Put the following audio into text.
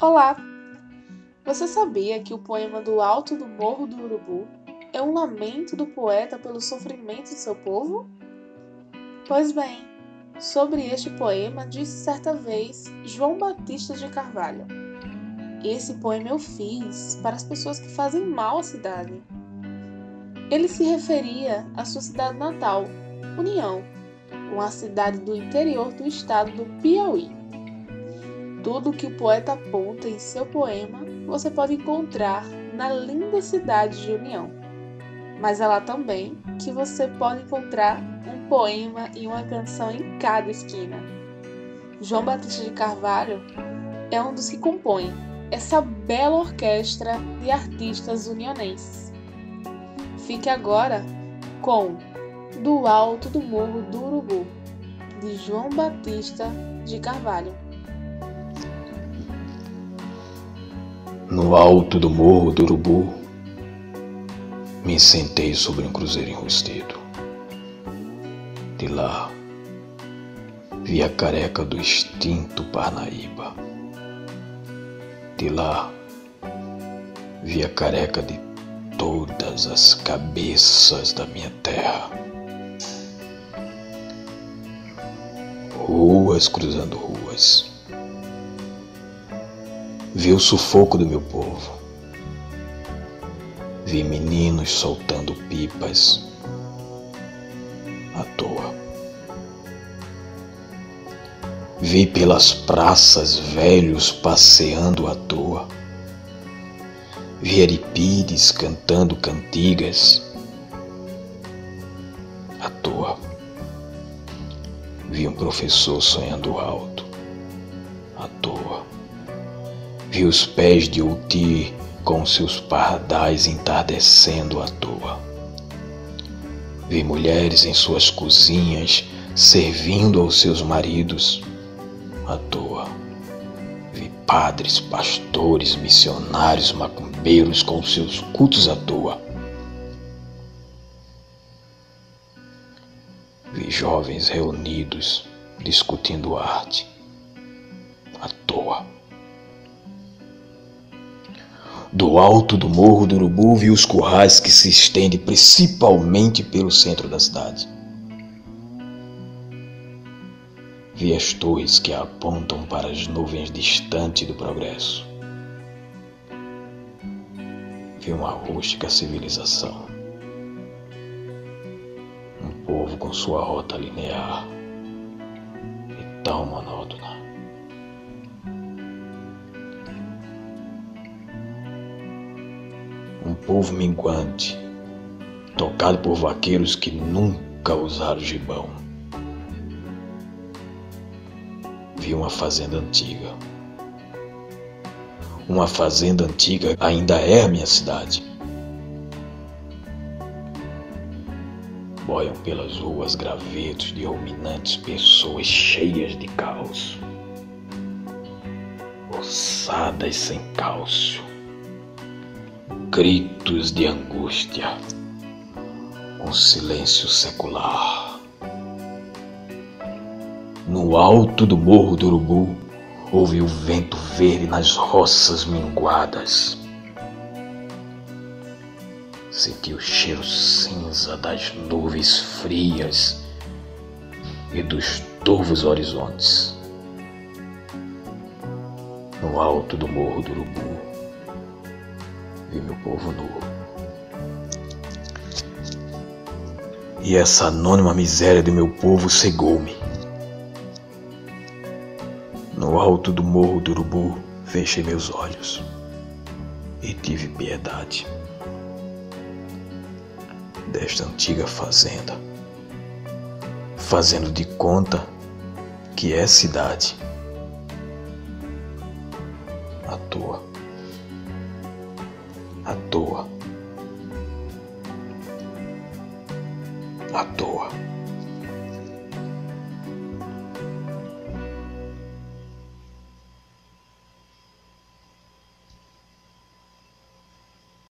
Olá! Você sabia que o poema do Alto do Morro do Urubu é um lamento do poeta pelo sofrimento de seu povo? Pois bem, sobre este poema disse certa vez João Batista de Carvalho: Esse poema eu fiz para as pessoas que fazem mal à cidade. Ele se referia à sua cidade natal, União, uma cidade do interior do estado do Piauí. Tudo que o poeta aponta em seu poema você pode encontrar na linda cidade de União. Mas é lá também que você pode encontrar um poema e uma canção em cada esquina. João Batista de Carvalho é um dos que compõe essa bela orquestra de artistas unionenses. Fique agora com Do Alto do Morro do Urubu, de João Batista de Carvalho. No alto do morro do Urubu, me sentei sobre um cruzeiro enrustido. De lá, vi a careca do extinto Parnaíba. De lá, vi a careca de todas as cabeças da minha terra. Ruas cruzando ruas Vi o sufoco do meu povo. Vi meninos soltando pipas à toa. Vi pelas praças velhos passeando à toa. Vi Aripides cantando cantigas à toa. Vi um professor sonhando alto à toa. Vi os pés de Uti com seus pardais entardecendo à toa. Vi mulheres em suas cozinhas servindo aos seus maridos à toa. Vi padres, pastores, missionários, macumbeiros com seus cultos à toa. Vi jovens reunidos discutindo arte à toa. Do alto do morro do Urubu vi os currais que se estendem principalmente pelo centro da cidade. Vi as torres que apontam para as nuvens distantes do progresso. Vi uma rústica civilização. Um povo com sua rota linear e tão monótona. Um povo minguante, tocado por vaqueiros que nunca usaram gibão. Vi uma fazenda antiga. Uma fazenda antiga ainda é a minha cidade. Boiam pelas ruas gravetos de ruminantes pessoas cheias de caos, ossadas sem cálcio gritos de angústia, um silêncio secular. No alto do morro do Urubu, ouvi o vento verde nas roças minguadas. Senti o cheiro cinza das nuvens frias e dos turvos horizontes. No alto do morro do Urubu, vi meu povo nu. E essa anônima miséria do meu povo cegou-me. No alto do morro do urubu, fechei meus olhos e tive piedade desta antiga fazenda, fazendo de conta que é cidade à toa à toa. À toa.